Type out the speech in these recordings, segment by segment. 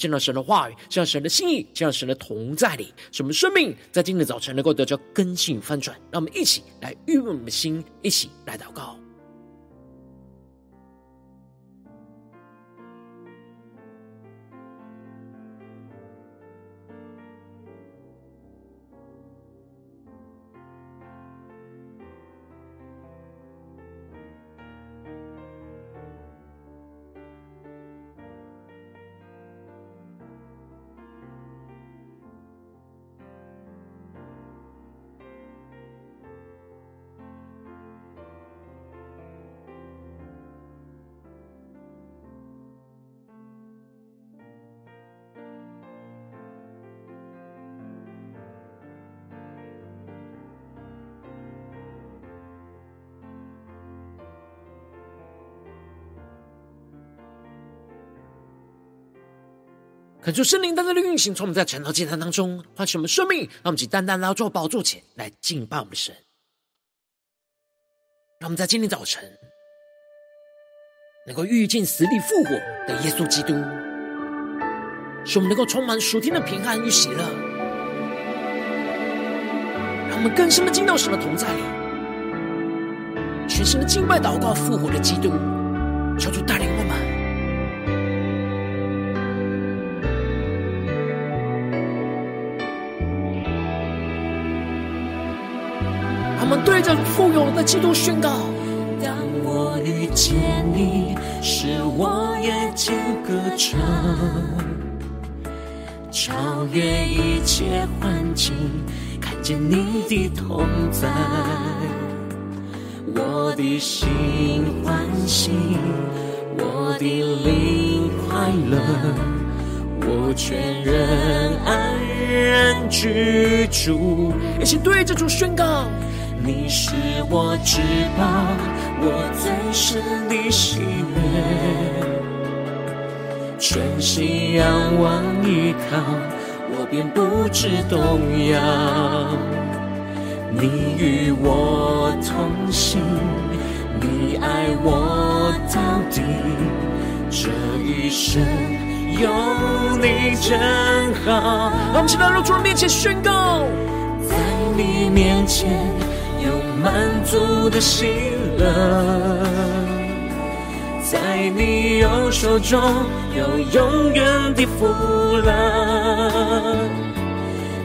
见到神的话语，见到神的心意，见到神的同在里，什么生命在今天早晨能够得到更新翻转。让我们一起来预备我们的心，一起来祷告。恳求圣灵单单的运行，从我们在晨祷祭坛当中唤醒我们生命，让我们以单单来到宝座前来敬拜我们的神。让我们在今天早晨能够遇见死里复活的耶稣基督，使我们能够充满属天的平安与喜乐。让我们更深的进到神的同在里，全心的敬拜祷告复活的基督，求主带领对着富有的基督宣告：当我遇见你，使我夜间歌唱，超越一切环境，看见你的同在，我的心欢喜，我的灵快乐，我全人安然居住。一起对着主宣告。你是我至宝，我最深的喜悦，全心仰望依靠，我便不知动摇。你与我同行，你爱我到底，这一生有你真好。让我们起来到主的面前宣告，在你面前。有满足的喜乐，在你右手中有永远的福乐，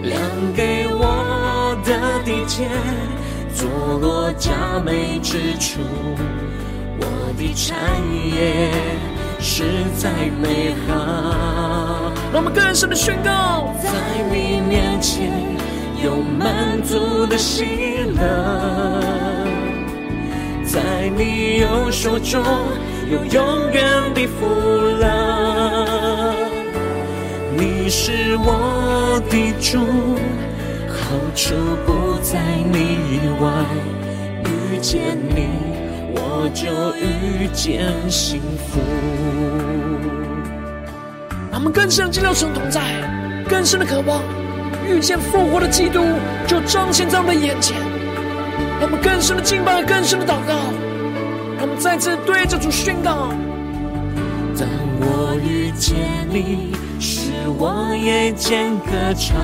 量给我的地界，坐落佳美之处，我的产业实在美好。让我们更深的宣告，在你面前。有满足的喜乐，在你右手中有永远的福乐。你是我的主，好处不在你以外。遇见你，我就遇见幸福。让我们更深进入神同在，更深的渴望。遇见复活的基督，就彰显在我们的眼前。让我们更深的敬拜，更深的祷告。让我们再次对着主宣告：当我遇见你，使我夜间歌唱。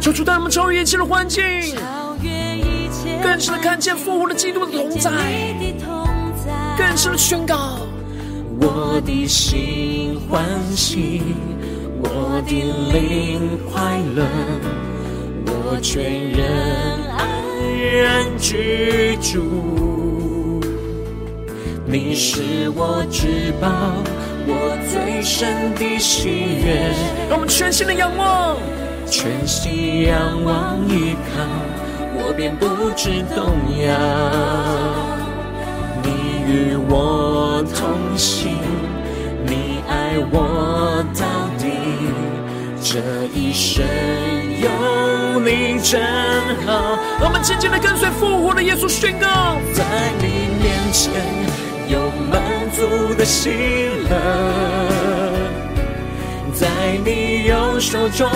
求主带我们超越一切的环境，超越一切，更深的看见复活的基督的同在，更深的宣告：我的心欢喜。我的灵快乐，我全人安然居住。你是我至宝，我最深的喜悦。让我们全心的仰望，全心仰望依靠，我便不知动摇。你与我同行，你爱我到，这一生有你真好。我们紧紧的跟随复活的耶稣宣告，在你面前。有满足的喜乐，在你右手中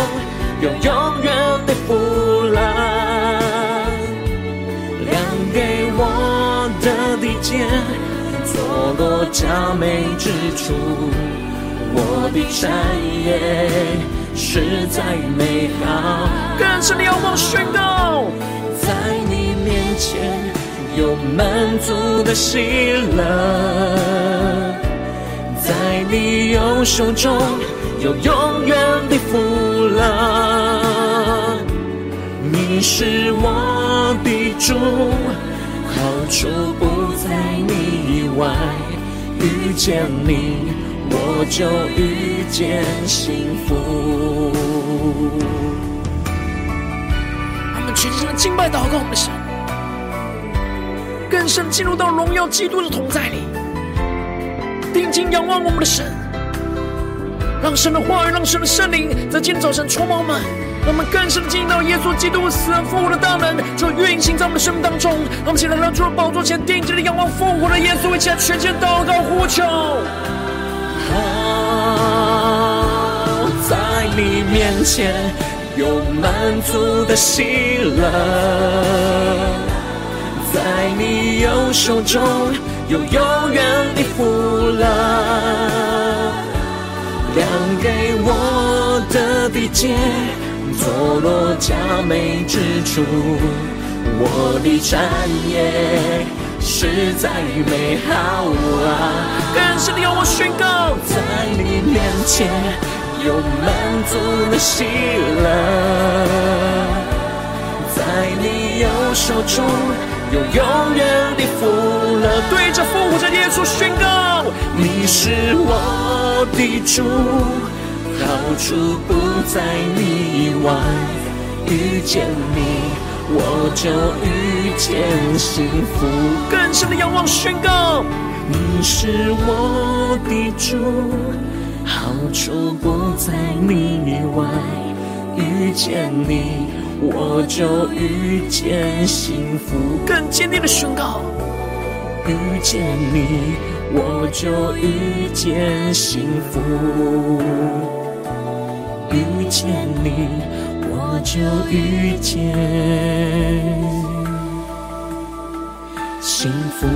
有永远的福乐，量给我的地界，坐落佳美之处，我的产业实在美好。更深的仰望宣告，在你面前。有满足的喜乐，在你右手中有永远的福乐。你是我的主，好处不在你以外。遇见你，我就遇见幸福。他们全心的敬拜祷告，我们的神。更深进入到荣耀基督的同在里，定睛仰望我们的神，让神的话语，让神的圣灵在今天早晨充满我们，让我们更深的进入到耶稣基督死而复活的大能，就运行在我们的生命当中。让我们起来到主的宝座前，定睛的仰望复活的耶稣，一起来全心祷告呼求。好，在你面前有满足的喜乐。在你右手中有永远的福乐，量给我的地界，坐落佳美之处，我的产业实在美好啊！更深的仰望宣告，在你面前有满足的喜乐，在你右手中。有永远的福乐，对着复活的耶稣宣告：你是我的主，好处不在你以外。遇见你，我就遇见幸福。更深的仰望宣告：你是我的主，好处不在你以外。遇见你。我就遇见幸福，更坚定的宣告。遇见你，我就遇见幸福。遇见你，我就遇见幸福。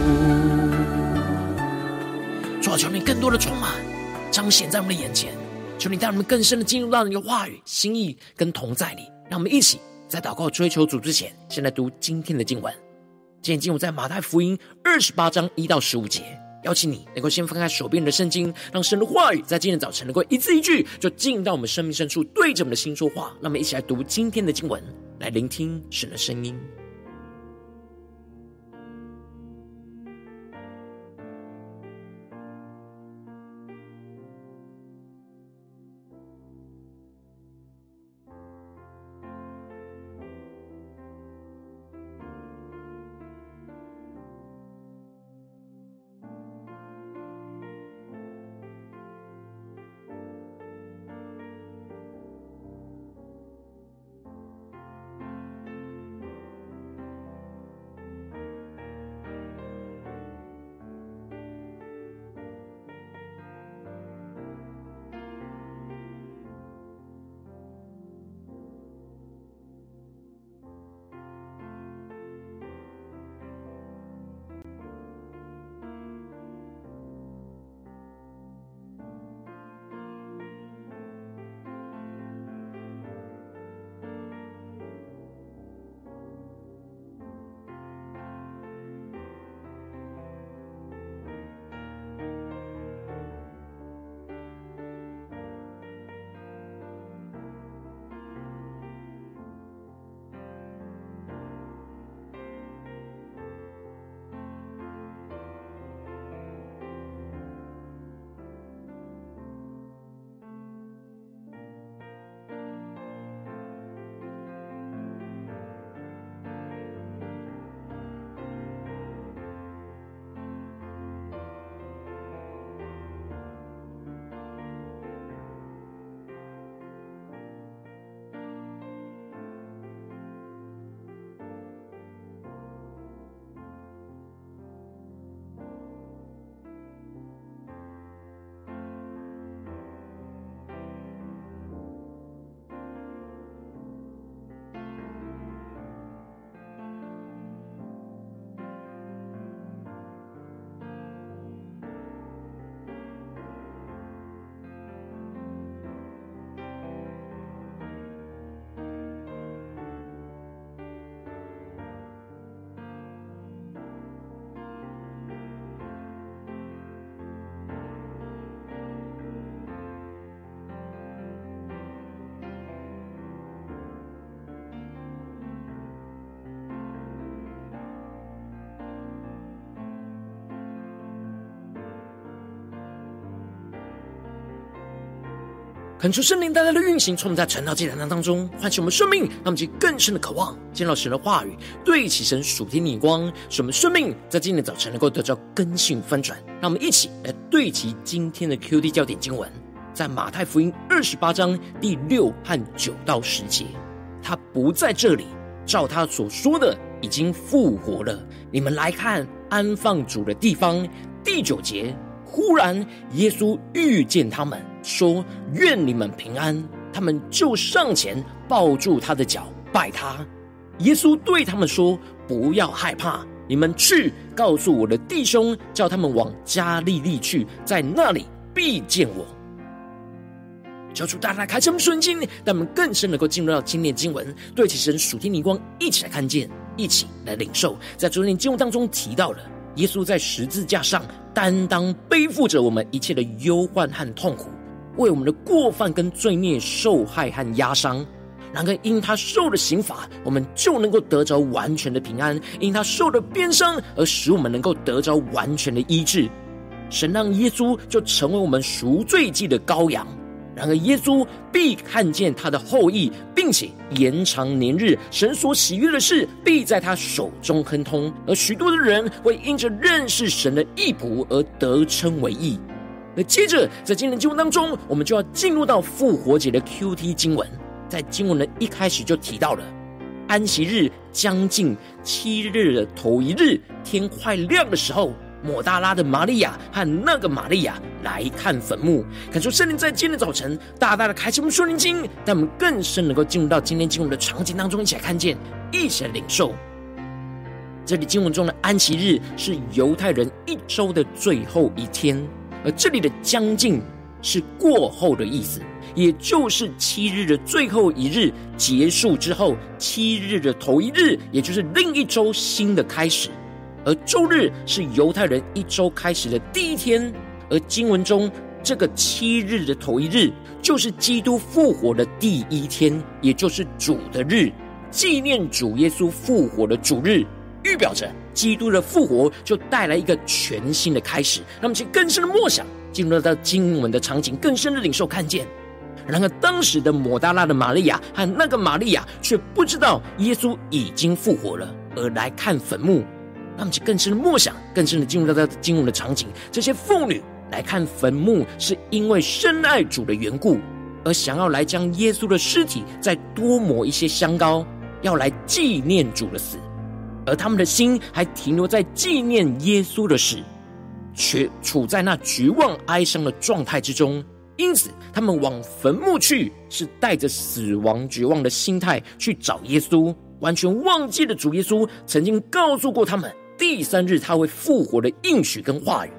主啊，求你更多的充满，彰显在我们的眼前。求你带我们更深的进入到你的话语、心意跟同在里，让我们一起。在祷告追求主之前，先来读今天的经文。今天经文在马太福音二十八章一到十五节。邀请你能够先翻开手边的圣经，让神的话语在今天早晨能够一字一句，就进到我们生命深处，对着我们的心说话。让我们一起来读今天的经文，来聆听神的声音。恳求圣灵带来的运行，从我们在晨祷祭坛当中唤起我们生命，让我们去更深的渴望见到神的话语，对齐神属天的光，使我们生命在今天早晨能够得到更新翻转。让我们一起来对齐今天的 QD 焦点经文，在马太福音二十八章第六和九到十节，他不在这里，照他所说的已经复活了。你们来看安放主的地方。第九节，忽然耶稣遇见他们。说：“愿你们平安。”他们就上前抱住他的脚，拜他。耶稣对他们说：“不要害怕，你们去告诉我的弟兄，叫他们往加利利去，在那里必见我。”教主大大开这么顺境，让我们更深能够进入到今天经文，对起神属天灵光，一起来看见，一起来领受。在昨天经文当中提到了，耶稣在十字架上担当背负着我们一切的忧患和痛苦。为我们的过犯跟罪孽受害和压伤，然而因他受的刑罚，我们就能够得着完全的平安；因他受的鞭伤，而使我们能够得着完全的医治。神让耶稣就成为我们赎罪祭的羔羊。然而耶稣必看见他的后裔，并且延长年日。神所喜悦的事，必在他手中亨通。而许多的人会因着认识神的义仆而得称为义。那接着，在今天的经文当中，我们就要进入到复活节的 QT 经文。在经文的一开始就提到了，安息日将近七日的头一日，天快亮的时候，抹大拉的玛利亚和那个玛利亚来看坟墓。感受圣灵在今天早晨大大的开启我们属灵经，让我们更深能够进入到今天经文的场景当中，一起来看见，一起来领受。这里经文中的安息日是犹太人一周的最后一天。而这里的“将近”是过后的意思，也就是七日的最后一日结束之后，七日的头一日，也就是另一周新的开始。而周日是犹太人一周开始的第一天，而经文中这个七日的头一日，就是基督复活的第一天，也就是主的日，纪念主耶稣复活的主日，预表着。基督的复活就带来一个全新的开始，让我们去更深的默想，进入到经文的场景，更深的领受看见。然而，当时的抹大拉的玛利亚和那个玛利亚却不知道耶稣已经复活了，而来看坟墓。他们就更深的默想，更深的进入到这进入的场景。这些妇女来看坟墓，是因为深爱主的缘故，而想要来将耶稣的尸体再多抹一些香膏，要来纪念主的死。而他们的心还停留在纪念耶稣的死，却处在那绝望哀伤的状态之中。因此，他们往坟墓去，是带着死亡绝望的心态去找耶稣，完全忘记了主耶稣曾经告诉过他们，第三日他会复活的应许跟话语。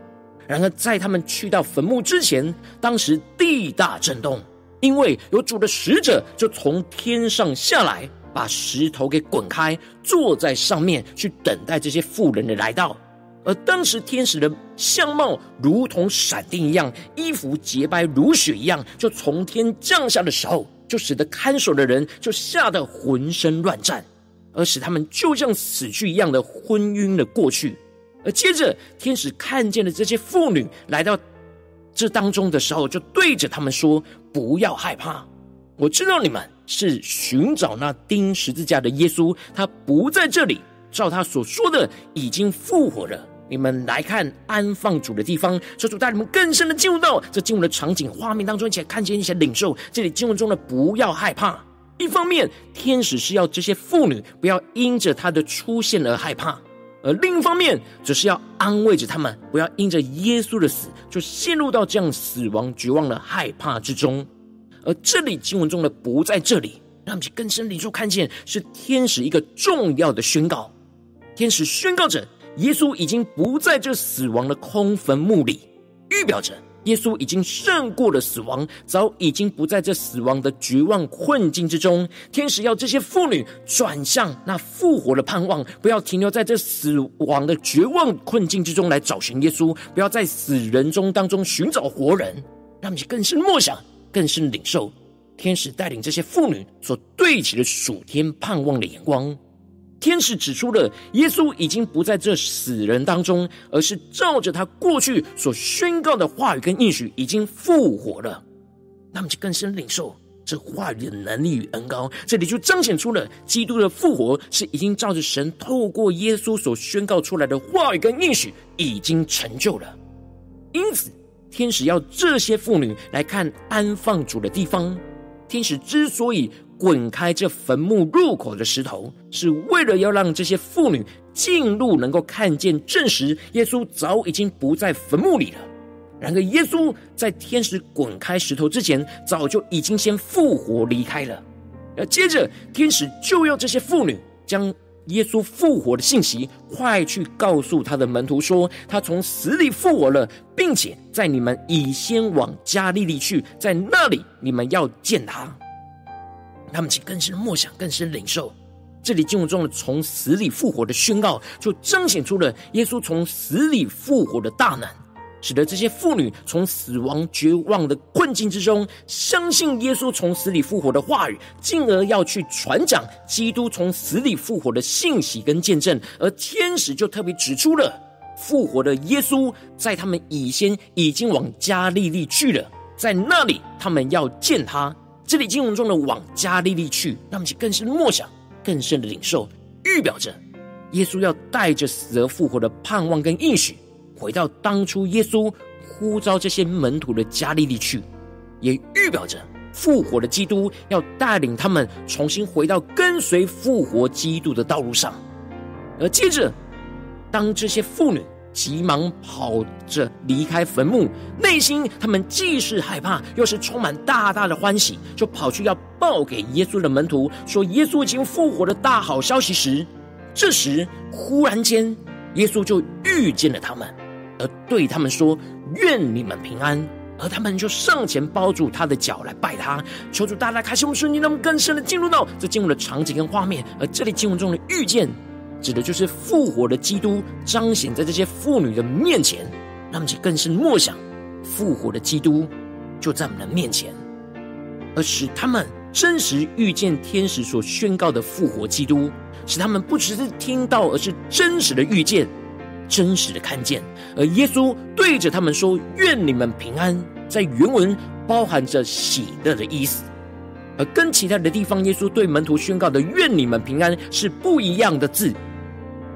然而，在他们去到坟墓之前，当时地大震动，因为有主的使者就从天上下来。把石头给滚开，坐在上面去等待这些妇人的来到。而当时天使的相貌如同闪电一样，衣服洁白如雪一样，就从天降下的时候，就使得看守的人就吓得浑身乱颤，而使他们就像死去一样的昏晕了过去。而接着天使看见了这些妇女来到这当中的时候，就对着他们说：“不要害怕，我知道你们。”是寻找那钉十字架的耶稣，他不在这里。照他所说的，已经复活了。你们来看安放主的地方，求主带你们更深的进入到这经文的场景画面当中，一起来看见一些领受。这里经文中的不要害怕，一方面天使是要这些妇女不要因着他的出现而害怕，而另一方面则是要安慰着他们，不要因着耶稣的死就陷入到这样死亡绝望的害怕之中。而这里经文中的不在这里，让我们更深领受看见，是天使一个重要的宣告。天使宣告着，耶稣已经不在这死亡的空坟墓里，预表着耶稣已经胜过了死亡，早已经不在这死亡的绝望困境之中。天使要这些妇女转向那复活的盼望，不要停留在这死亡的绝望困境之中来找寻耶稣，不要在死人中当中寻找活人，让你更深默想。更深领受天使带领这些妇女所对齐的属天盼望的眼光。天使指出了耶稣已经不在这死人当中，而是照着他过去所宣告的话语跟应许，已经复活了。那么就更深领受这话语的能力与恩膏。这里就彰显出了基督的复活是已经照着神透过耶稣所宣告出来的话语跟应许已经成就了。因此，天使要这些妇女来看安放主的地方。天使之所以滚开这坟墓入口的石头，是为了要让这些妇女进入，能够看见证实耶稣早已经不在坟墓里了。然而，耶稣在天使滚开石头之前，早就已经先复活离开了。而接着，天使就要这些妇女将耶稣复活的信息，快去告诉他的门徒说，他从死里复活了，并且在你们已先往加利利去，在那里你们要见他。他们请更深默想，更深领受。这里经文中的从死里复活的宣告，就彰显出了耶稣从死里复活的大能。使得这些妇女从死亡绝望的困境之中，相信耶稣从死里复活的话语，进而要去传讲基督从死里复活的信息跟见证。而天使就特别指出了复活的耶稣，在他们以先已经往加利利去了，在那里他们要见他。这里经文中的往加利利去，让我们更深的默想，更深的领受，预表着耶稣要带着死而复活的盼望跟应许。回到当初耶稣呼召这些门徒的加利利去，也预表着复活的基督要带领他们重新回到跟随复活基督的道路上。而接着，当这些妇女急忙跑着离开坟墓，内心他们既是害怕，又是充满大大的欢喜，就跑去要报给耶稣的门徒说耶稣已经复活的大好消息时，这时忽然间耶稣就遇见了他们。而对他们说：“愿你们平安。”而他们就上前抱住他的脚来拜他，求主大大开心我们瞬间，让我们更深的进入到这进入的场景跟画面。而这里经文中的遇见，指的就是复活的基督彰显在这些妇女的面前，让他们更深默想复活的基督就在我们的面前，而使他们真实遇见天使所宣告的复活基督，使他们不只是听到，而是真实的遇见。真实的看见，而耶稣对着他们说：“愿你们平安。”在原文包含着喜乐的意思，而跟其他的地方，耶稣对门徒宣告的“愿你们平安”是不一样的字。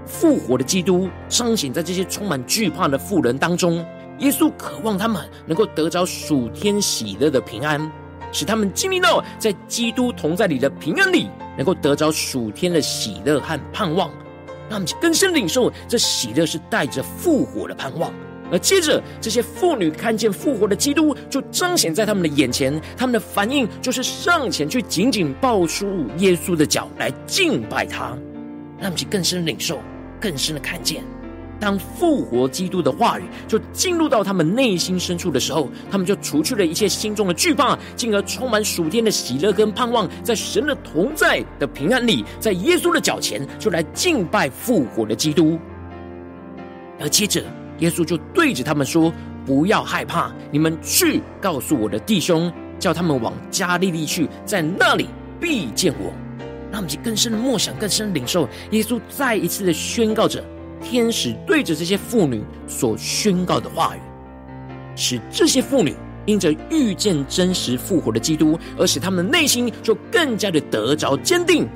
复活的基督彰显在这些充满惧怕的妇人当中，耶稣渴望他们能够得着属天喜乐的平安，使他们经历到在基督同在里的平安里，能够得着属天的喜乐和盼望。让我们更深领受，这喜乐是带着复活的盼望。而接着，这些妇女看见复活的基督，就彰显在他们的眼前。他们的反应就是上前去紧紧抱住耶稣的脚来敬拜他。让我们更深领受，更深的看见。当复活基督的话语就进入到他们内心深处的时候，他们就除去了一切心中的惧怕，进而充满属天的喜乐跟盼望，在神的同在的平安里，在耶稣的脚前就来敬拜复活的基督。而接着，耶稣就对着他们说：“不要害怕，你们去告诉我的弟兄，叫他们往加利利去，在那里必见我。”让我们去更深的默想，更深的领受耶稣再一次的宣告着。天使对着这些妇女所宣告的话语，使这些妇女因着遇见真实复活的基督，而使他们的内心就更加的得着坚定，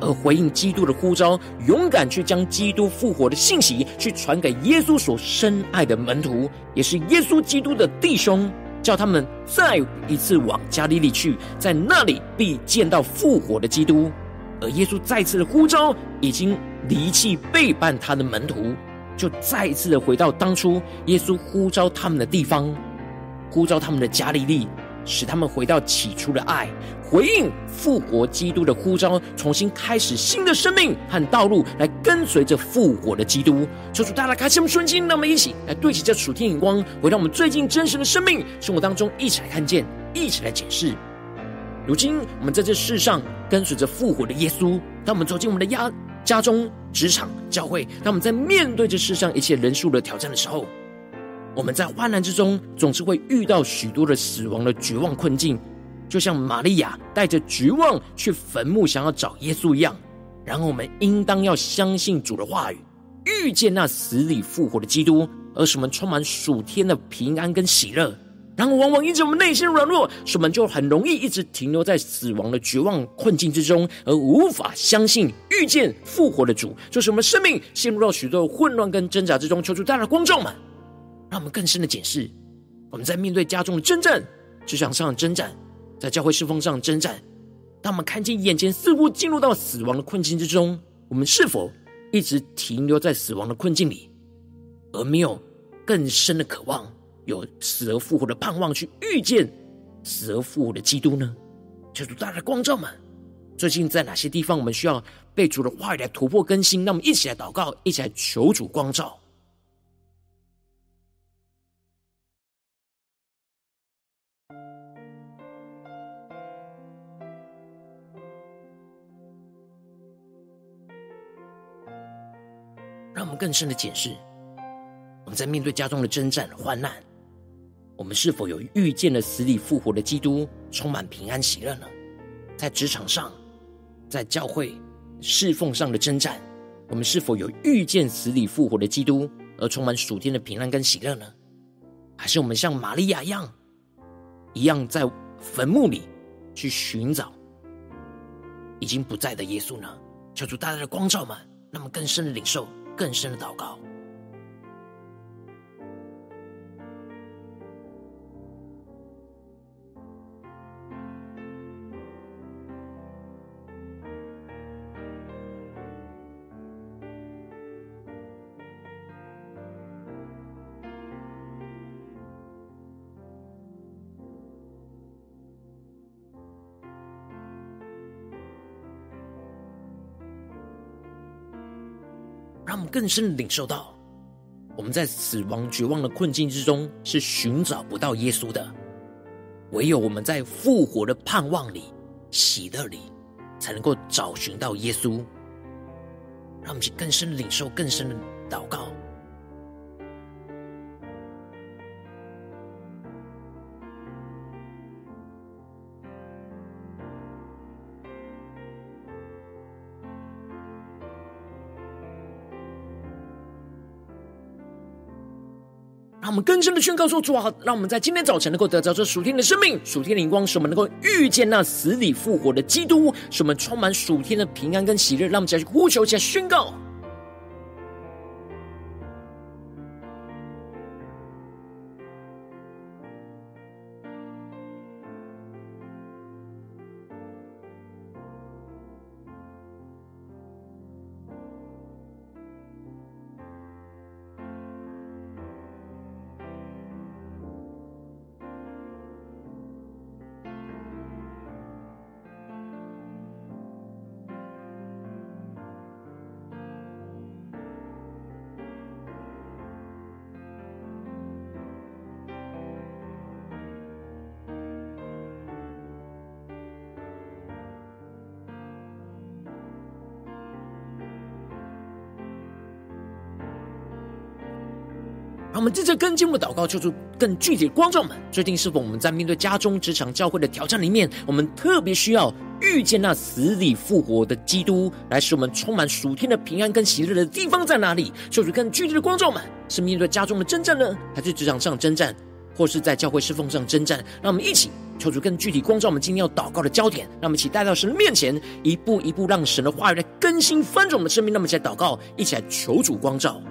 而回应基督的呼召，勇敢去将基督复活的信息去传给耶稣所深爱的门徒，也是耶稣基督的弟兄，叫他们再一次往加利利去，在那里必见到复活的基督。而耶稣再次的呼召，已经离弃背叛他的门徒，就再一次的回到当初耶稣呼召他们的地方，呼召他们的加利利，使他们回到起初的爱，回应复活基督的呼召，重新开始新的生命和道路，来跟随着复活的基督。求主大大开启我们顺心，让我们一起来对齐这属天眼光，回到我们最近真实的生命生活当中，一起来看见，一起来解释。如今，我们在这世上跟随着复活的耶稣。当我们走进我们的家家中、职场、教会，当我们在面对这世上一切人数的挑战的时候，我们在患难之中总是会遇到许多的死亡的绝望困境，就像玛利亚带着绝望去坟墓，想要找耶稣一样。然后，我们应当要相信主的话语，遇见那死里复活的基督，而使我们充满属天的平安跟喜乐。然后往往因着我们内心软弱，使我们就很容易一直停留在死亡的绝望困境之中，而无法相信遇见复活的主，就是我们生命陷入到许多混乱跟挣扎之中。求主带来光照们，让我们更深的检视，我们在面对家中的征战、职场上的征战、在教会侍奉上的征战，当我们看见眼前似乎进入到死亡的困境之中，我们是否一直停留在死亡的困境里，而没有更深的渴望？有死而复活的盼望，去遇见死而复活的基督呢？求主带来光照们，最近在哪些地方我们需要被主的话语来突破更新？让我们一起来祷告，一起来求主光照。让我们更深的解释，我们在面对家中的征战患难。我们是否有遇见了死里复活的基督，充满平安喜乐呢？在职场上，在教会侍奉上的征战，我们是否有遇见死里复活的基督，而充满属天的平安跟喜乐呢？还是我们像玛利亚一样，一样在坟墓里去寻找已经不在的耶稣呢？求主大大的光照们，那么更深的领受，更深的祷告。更深的领受到，我们在死亡绝望的困境之中是寻找不到耶稣的，唯有我们在复活的盼望里、喜乐里，才能够找寻到耶稣。让我们去更深领受、更深的祷告。们更深的宣告说：主啊，让我们在今天早晨能够得到这属天的生命、属天的灵光，使我们能够遇见那死里复活的基督，使我们充满属天的平安跟喜乐。让我们再去呼求，再宣告。我们接着跟进一步祷告，求主更具体的光照们。最近是否我们在面对家中、职场、教会的挑战里面，我们特别需要遇见那死里复活的基督，来使我们充满属天的平安跟喜乐的地方在哪里？求主更具体的光照们，是面对家中的征战呢，还是职场上征战，或是在教会侍奉上征战？让我们一起求主更具体光照我们今天要祷告的焦点。让我们一起带到神的面前，一步一步让神的话语来更新翻转我们的生命。那么一起来祷告，一起来求主光照。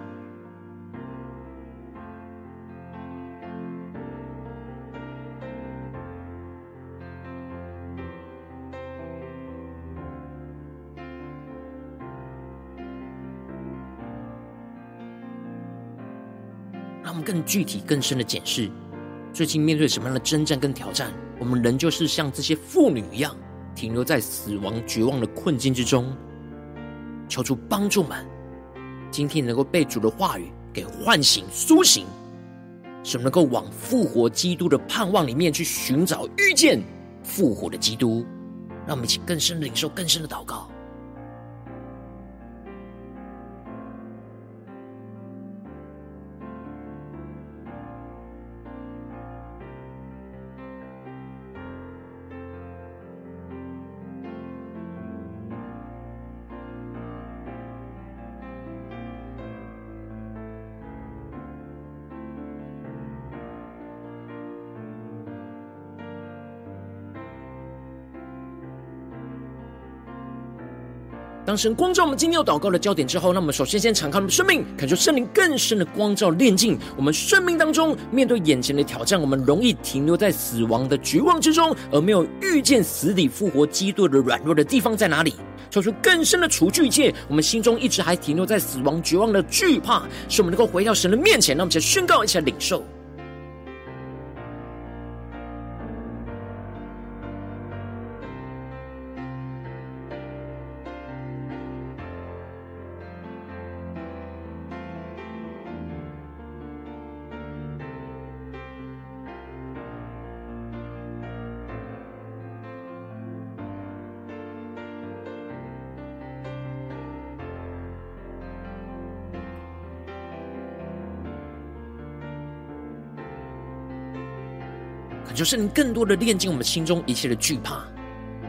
更具体、更深的检视，最近面对什么样的征战跟挑战，我们仍旧是像这些妇女一样，停留在死亡绝望的困境之中。求主帮助们，今天能够被主的话语给唤醒、苏醒，使我们能够往复活基督的盼望里面去寻找、遇见复活的基督。让我们一起更深的领受、更深的祷告。当神光照我们今天要祷告的焦点之后，那我们首先先敞开我们的生命，感受圣灵更深的光照炼净我们生命当中。面对眼前的挑战，我们容易停留在死亡的绝望之中，而没有遇见死里复活基督的软弱的地方在哪里？求出更深的除去一切，我们心中一直还停留在死亡绝望的惧怕，使我们能够回到神的面前。那我们先宣告一下领受。就是你更多的炼净我们心中一切的惧怕，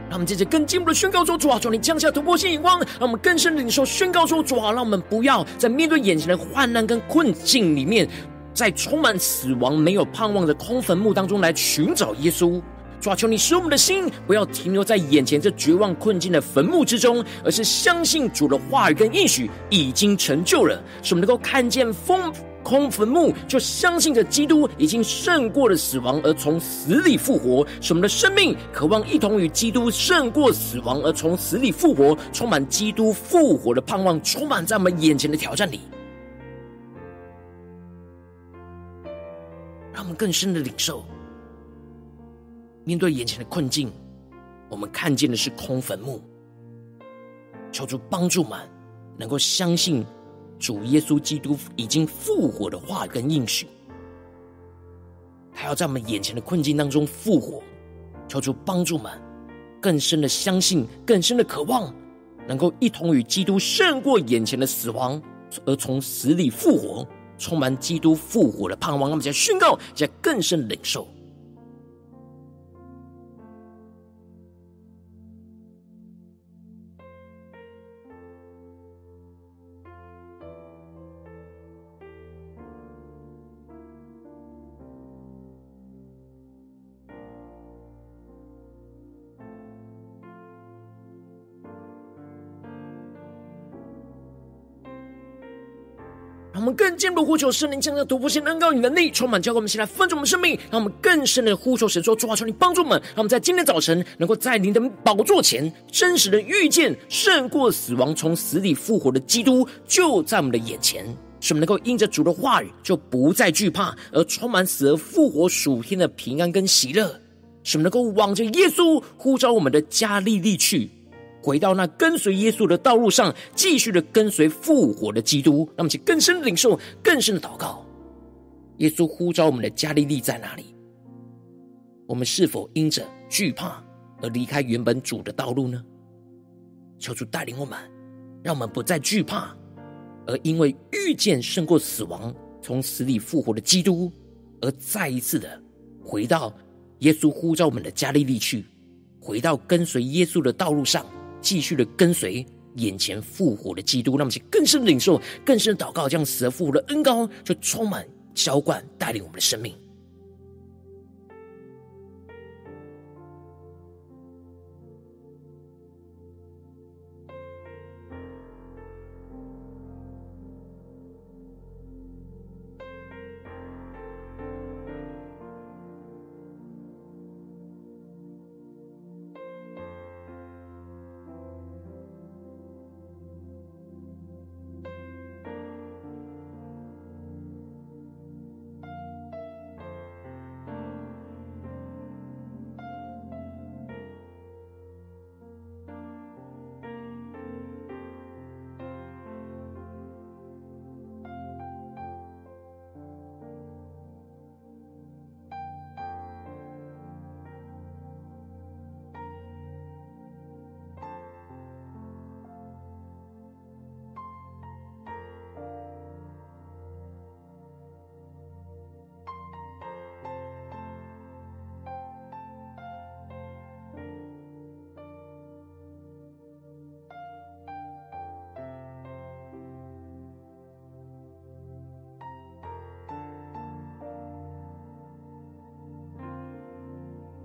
让我们接着更进一步的宣告说：主啊，求你降下突破性眼光，让我们更深的领受宣告说：主啊，让我们不要在面对眼前的患难跟困境里面，在充满死亡、没有盼望的空坟墓当中来寻找耶稣。主啊，求你使我们的心不要停留在眼前这绝望困境的坟墓之中，而是相信主的话语跟应许已经成就了，使我们能够看见丰。空坟墓，就相信着基督已经胜过了死亡，而从死里复活。使我们的生命渴望一同与基督胜过死亡，而从死里复活，充满基督复活的盼望，充满在我们眼前的挑战里。让我们更深的领受，面对眼前的困境，我们看见的是空坟墓。求主帮助们，能够相信。主耶稣基督已经复活的话跟应许，他要在我们眼前的困境当中复活，求主帮助们更深的相信，更深的渴望，能够一同与基督胜过眼前的死亡，而从死里复活，充满基督复活的盼望。那么，在宣告，在更深领受。进一步呼求圣灵降下突破性恩膏与能力，充满教会。我们先来分盛我们生命，让我们更深的呼求神说：主啊，求你帮助我们，让我们在今天早晨能够在您的宝座前真实的遇见胜过死亡、从死里复活的基督，就在我们的眼前。使我们能够因着主的话语，就不再惧怕，而充满死而复活属天的平安跟喜乐。使我们能够往着耶稣呼召我们的加利利去。回到那跟随耶稣的道路上，继续的跟随复活的基督，让我们去更深的领受、更深的祷告。耶稣呼召我们的加利利在哪里？我们是否因着惧怕而离开原本主的道路呢？求主带领我们，让我们不再惧怕，而因为遇见胜过死亡、从死里复活的基督，而再一次的回到耶稣呼召我们的加利利去，回到跟随耶稣的道路上。继续的跟随眼前复活的基督，让我们去更深的领受、更深的祷告，这样死而复活的恩膏就充满、浇灌、带领我们的生命。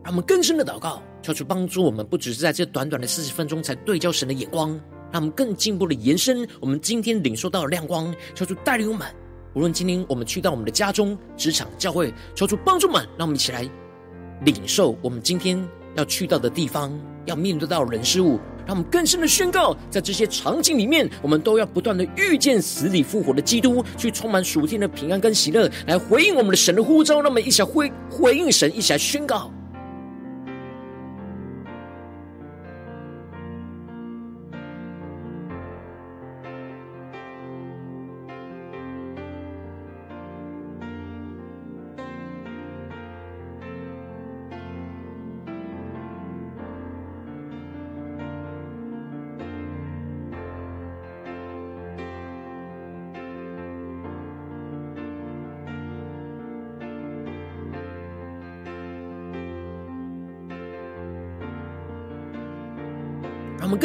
让我们更深的祷告，求主帮助我们，不只是在这短短的四十分钟才对焦神的眼光，让我们更进一步的延伸我们今天领受到的亮光，求主带领我们。无论今天我们去到我们的家中、职场、教会，求主帮助我们，让我们一起来领受我们今天要去到的地方，要面对到人事物，让我们更深的宣告，在这些场景里面，我们都要不断的遇见死里复活的基督，去充满属天的平安跟喜乐，来回应我们的神的呼召。让我们一起来回回应神，一起来宣告。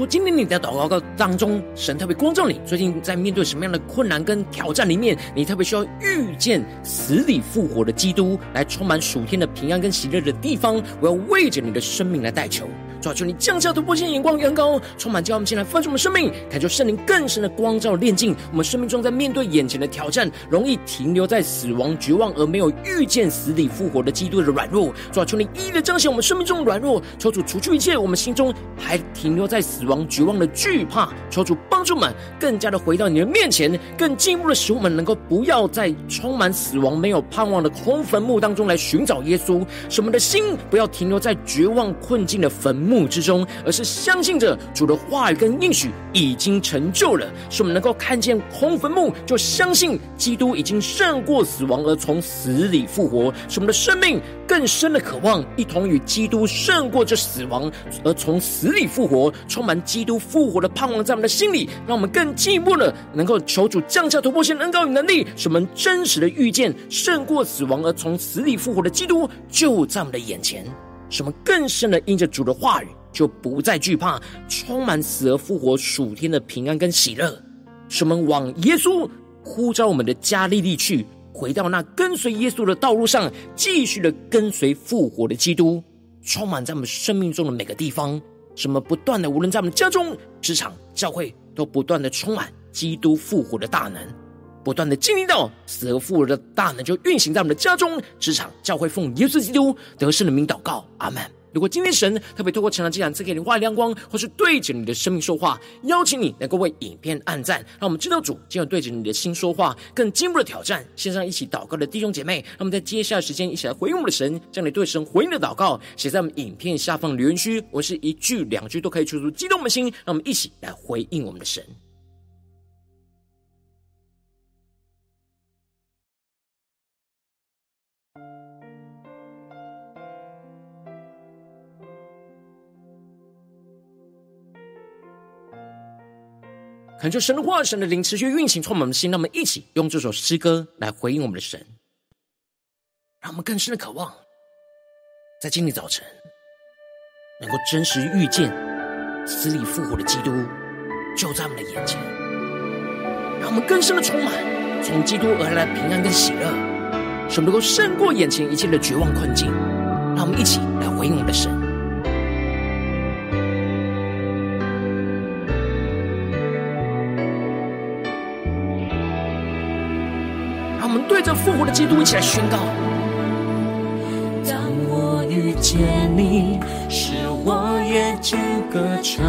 果今天你在祷告当中，神特别光照你，最近在面对什么样的困难跟挑战里面，你特别需要遇见死里复活的基督，来充满属天的平安跟喜乐的地方，我要为着你的生命来代求。抓住，你降下突破性眼光，远高，充满叫我们进来翻转我们生命，感受圣灵更深的光照炼净我们生命中，在面对眼前的挑战，容易停留在死亡绝望而没有遇见死里复活的基督的软弱。抓住，你一一的彰显我们生命中的软弱，求主除去一切我们心中还停留在死亡绝望的惧怕，求主帮助们更加的回到你的面前，更进一步的使我们能够不要在充满死亡没有盼望的空坟墓当中来寻找耶稣，使我们的心不要停留在绝望困境的坟墓。墓之中，而是相信着主的话语跟应许已经成就了，使我们能够看见空坟墓，就相信基督已经胜过死亡，而从死里复活，使我们的生命更深的渴望，一同与基督胜过这死亡，而从死里复活，充满基督复活的盼望在我们的心里，让我们更进一步的能够求主降下突破性恩膏与能力，使我们真实的遇见胜过死亡而从死里复活的基督就在我们的眼前。使我们更深的因着主的话语，就不再惧怕，充满死而复活属天的平安跟喜乐。使我们往耶稣呼召我们的加利利去，回到那跟随耶稣的道路上，继续的跟随复活的基督，充满在我们生命中的每个地方。什么不断的，无论在我们家中、职场、教会，都不断的充满基督复活的大能。不断的经历到死而复活的大能，就运行在我们的家中、职场、教会，奉耶稣基督得胜的名祷告，阿门。如果今天神特别透过成长祭坛赐给你话语亮光，或是对着你的生命说话，邀请你能够为影片按赞，让我们知道主今日对着你的心说话，更进一步的挑战。线上一起祷告的弟兄姐妹，让我们在接下来时间一起来回应我们的神，将你对神回应的祷告写在我们影片下方留言区，我是一句两句都可以触出激动我们的心，让我们一起来回应我们的神。恳求神的话，神的灵持续运行，充满我们的心。让我们一起用这首诗歌来回应我们的神，让我们更深的渴望，在今天早晨能够真实遇见死里复活的基督就在我们的眼前，让我们更深的充满从基督而来的平安跟喜乐，使我们能够胜过眼前一切的绝望困境。让我们一起来回应我们的神。对着复活的基督一起来宣告。当我遇见你，使我夜间歌唱，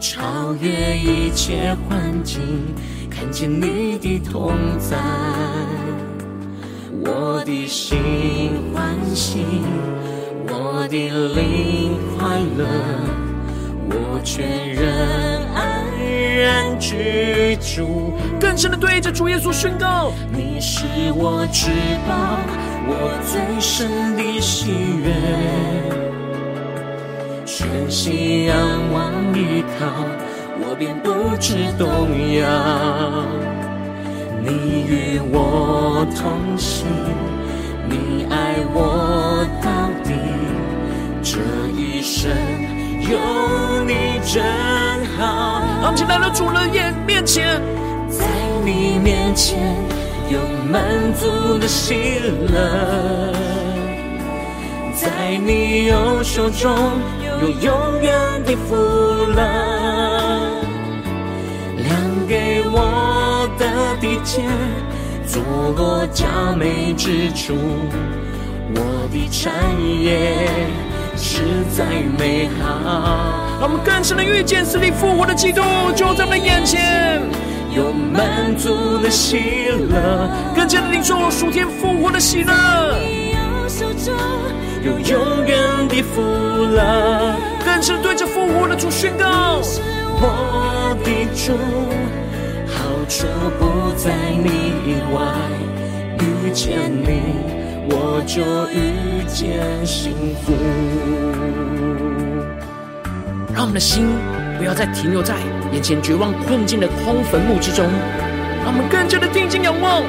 超越一切环境，看见你的同在，我的心欢喜，我的灵快乐，我全人然居住。更深的对着主耶稣宣告：你是我至宝，我最深的喜悦，全心仰望依靠，我便不知动摇。你与我同行，你爱我到底，这一生有你真好。让我们来到主的眼面前。在你面前有满足的喜乐，在你右手中有永远的福乐，量给我的地界，坐落佳美之处，我的产业实在美好。让我们更深的遇见死里复活的基督，就在我们的眼前。有满足的喜乐，更加的领受属天复活的喜乐。有永远的福乐，更是对着复活的主宣告：我的主，好处不在你以外，遇见你，我就遇见幸福。让我们的心。不要再停留在眼前绝望困境的空坟墓之中，让我们更加的定睛仰望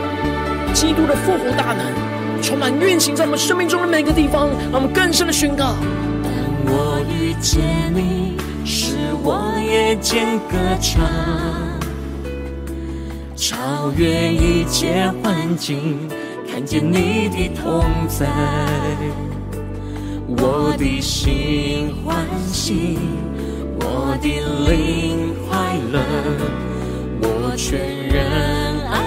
基督的复活大能，充满运行在我们生命中的每个地方，让我们更深的宣告：当我遇见你，使我夜间歌唱，超越一切环境，看见你的同在，我的心欢喜。我的灵快乐，我全人安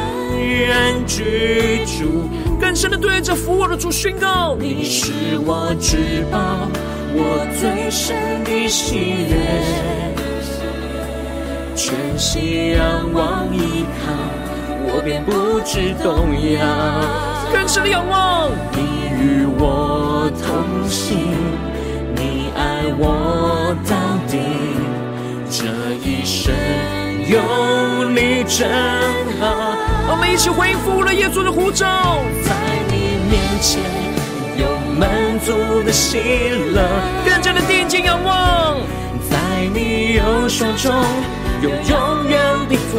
然居住。更深的对着复活的主宣告：你是我至宝，我最深的喜悦，全心仰望依靠，我便不致动摇。更深的仰望，你与我同行，你爱我到底。这一生有你真好，我们一起回应复活的耶稣的呼召，在你面前有满足的喜乐，更加的定睛仰望，在你右手中有永远的福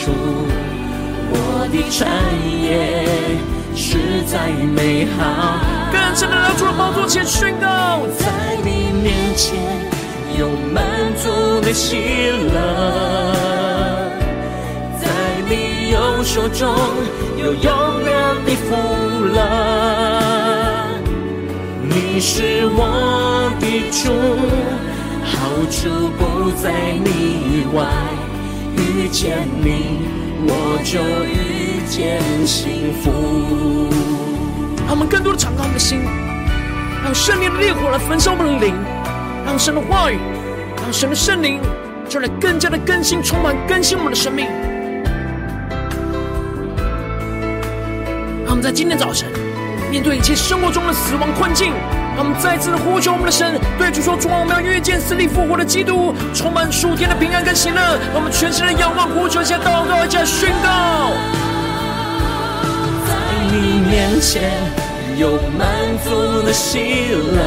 处，我的产业。实在美好，更深的来到主的宝座前宣告，在你面前有满足的喜乐，在你右手中有永远的福乐。你是我的主，好处不在你以外，遇见你我就遇。见幸福，让我们更多的敞开我们的心，让圣灵的烈火来焚烧我们的灵，让神的话语，让神的圣灵，就来更加的更新、充满更新我们的生命。让我们在今天早晨面对一切生活中的死亡困境。我们再次的呼求我们的神，对主说：主啊，我们要遇见死里复活的基督，充满属天的平安跟喜乐。让我们全心的仰望、呼求，一下祷告，一下宣告。在你面前有满足的喜乐，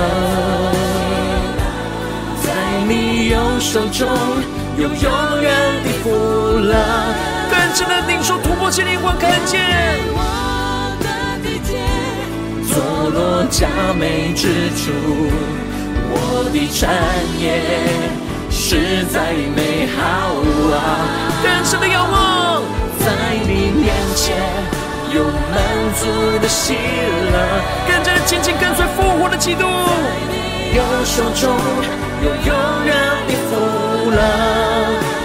在你右手中有永远的福乐，更深的领受突破性灵魂看见。坐落佳美之处，我的产业实在美好啊！更深的仰望，在你面前有满足的喜乐，更加的紧紧跟随复活的基督。右手中有永远的福乐。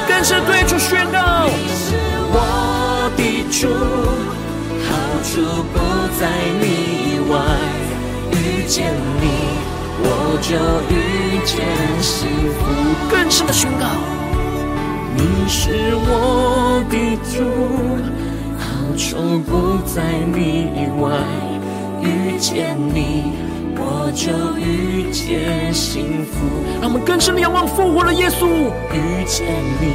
跟着对主宣告，你是我的主，好处不在你遇见你我就遇见幸福。更深的宣告，你是我的主。好从不在你以外，遇见你，我就遇见幸福。让我们更深的仰望复活的耶稣，遇见你，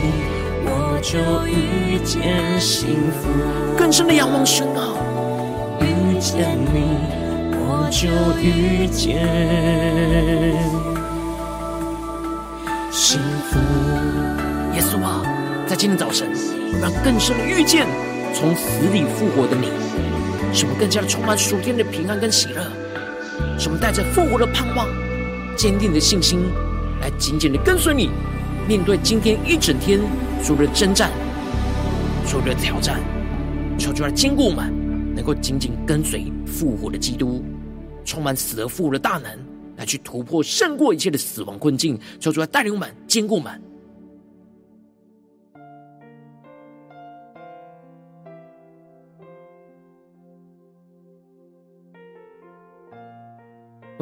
我就遇见幸福。更深的仰望宣告，遇见你，就遇见幸福。耶稣啊，在今天早晨，让更深的遇见。从死里复活的你，使我们更加的充满属天的平安跟喜乐，使我们带着复活的盼望、坚定的信心，来紧紧的跟随你，面对今天一整天所有的征战、所有的挑战，求主来坚固我们，能够紧紧跟随复活的基督，充满死而复活的大能，来去突破胜过一切的死亡困境。求主来带领我们，坚固我们。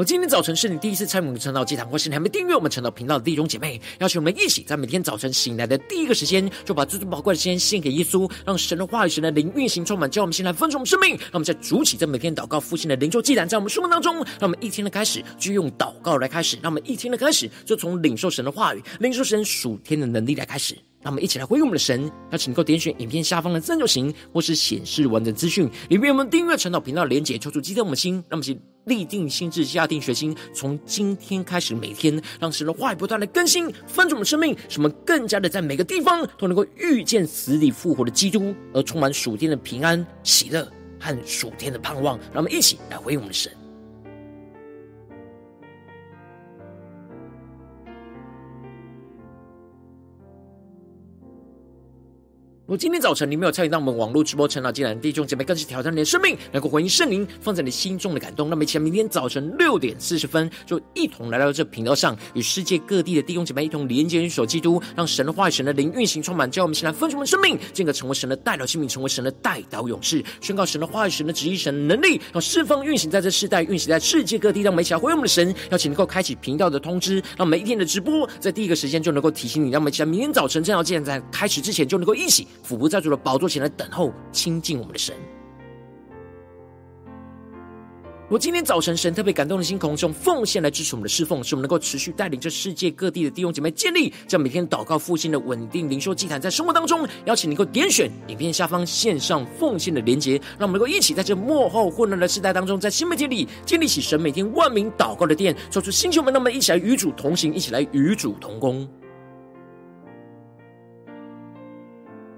我今天早晨是你第一次参与我们晨祷祭坛，或是你还没订阅我们晨祷频道的弟兄姐妹，邀请我们一起在每天早晨醒来的第一个时间，就把最最宝贵的时间献给耶稣，让神的话语、神的灵运行充满，叫我们先来分盛我们生命。让我们在主起，在每天祷告复兴的灵修祭坛，在我们生活当中，让我们一天的开始就用祷告来开始，让我们一天的开始就从领受神的话语、领受神属天的能力来开始。让我们一起来回应我们的神，邀请你能够点选影片下方的赞助行，或是显示完整资讯，里面我们订阅晨祷频道连结，求主激动我们的心，让我们一起立定心志，下定决心，从今天开始，每天让神的话语不断的更新，翻转我们生命，使我们更加的在每个地方都能够遇见死里复活的基督，而充满属天的平安、喜乐和属天的盼望。让我们一起来回应我们的神。我今天早晨，你没有参与到我们网络直播晨祷祭坛弟兄姐妹，更是挑战你的生命，能够回应圣灵放在你心中的感动。那么，一起来明天早晨六点四十分，就一同来到这频道上，与世界各地的弟兄姐妹一同连接、与所基督，让神的话语、神的灵运行充满，叫我们一起来分盛我们生命，进而成为神的代表器皿，成为神的代祷勇士，宣告神的话语、神的旨意、神的能力，让释放运行在这世代，运行在世界各地。让我们一起来回应我们的神，邀请能够开启频道的通知，让每一天的直播在第一个时间就能够提醒你。让我们一起来明天早晨晨祷祭坛在开始之前，就能够一起俯伏在主的宝座前来等候亲近我们的神。我今天早晨，神特别感动的心，空中奉献来支持我们的侍奉，使我们能够持续带领着世界各地的弟兄姐妹建立这每天祷告复兴的稳定灵修祭坛，在生活当中，邀请能够点选影片下方线上奉献的连结，让我们能够一起在这幕后混乱的时代当中，在新媒体里建立起神每天万名祷告的殿，做出星球们，那么一起来与主同行，一起来与主同工。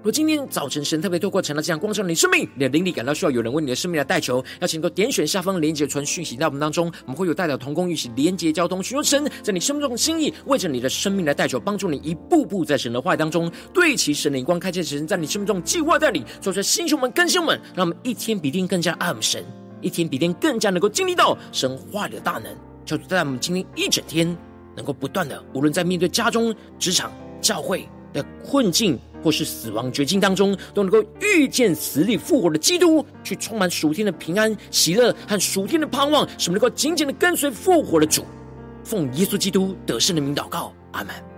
如今天早晨神特别透过成了这样光照你生命，你的灵里感到需要有人为你的生命来代求，邀请能够点选下方连结传讯息到我们当中，我们会有代表同工一起连结交通，寻求神在你生命中的心意，为着你的生命来代求，帮助你一步步在神的话语当中对齐神的眼光，开见神在你生命中计划带领，做出新兄们、更新们，让我们一天比一天更加爱我们神，一天比一天更加能够经历到神话的大能，求主在我们今天一整天能够不断的，无论在面对家中、职场、教会的困境。或是死亡绝境当中，都能够遇见死里复活的基督，去充满属天的平安、喜乐和属天的盼望，使我们能够紧紧的跟随复活的主，奉耶稣基督得胜的名祷告，阿门。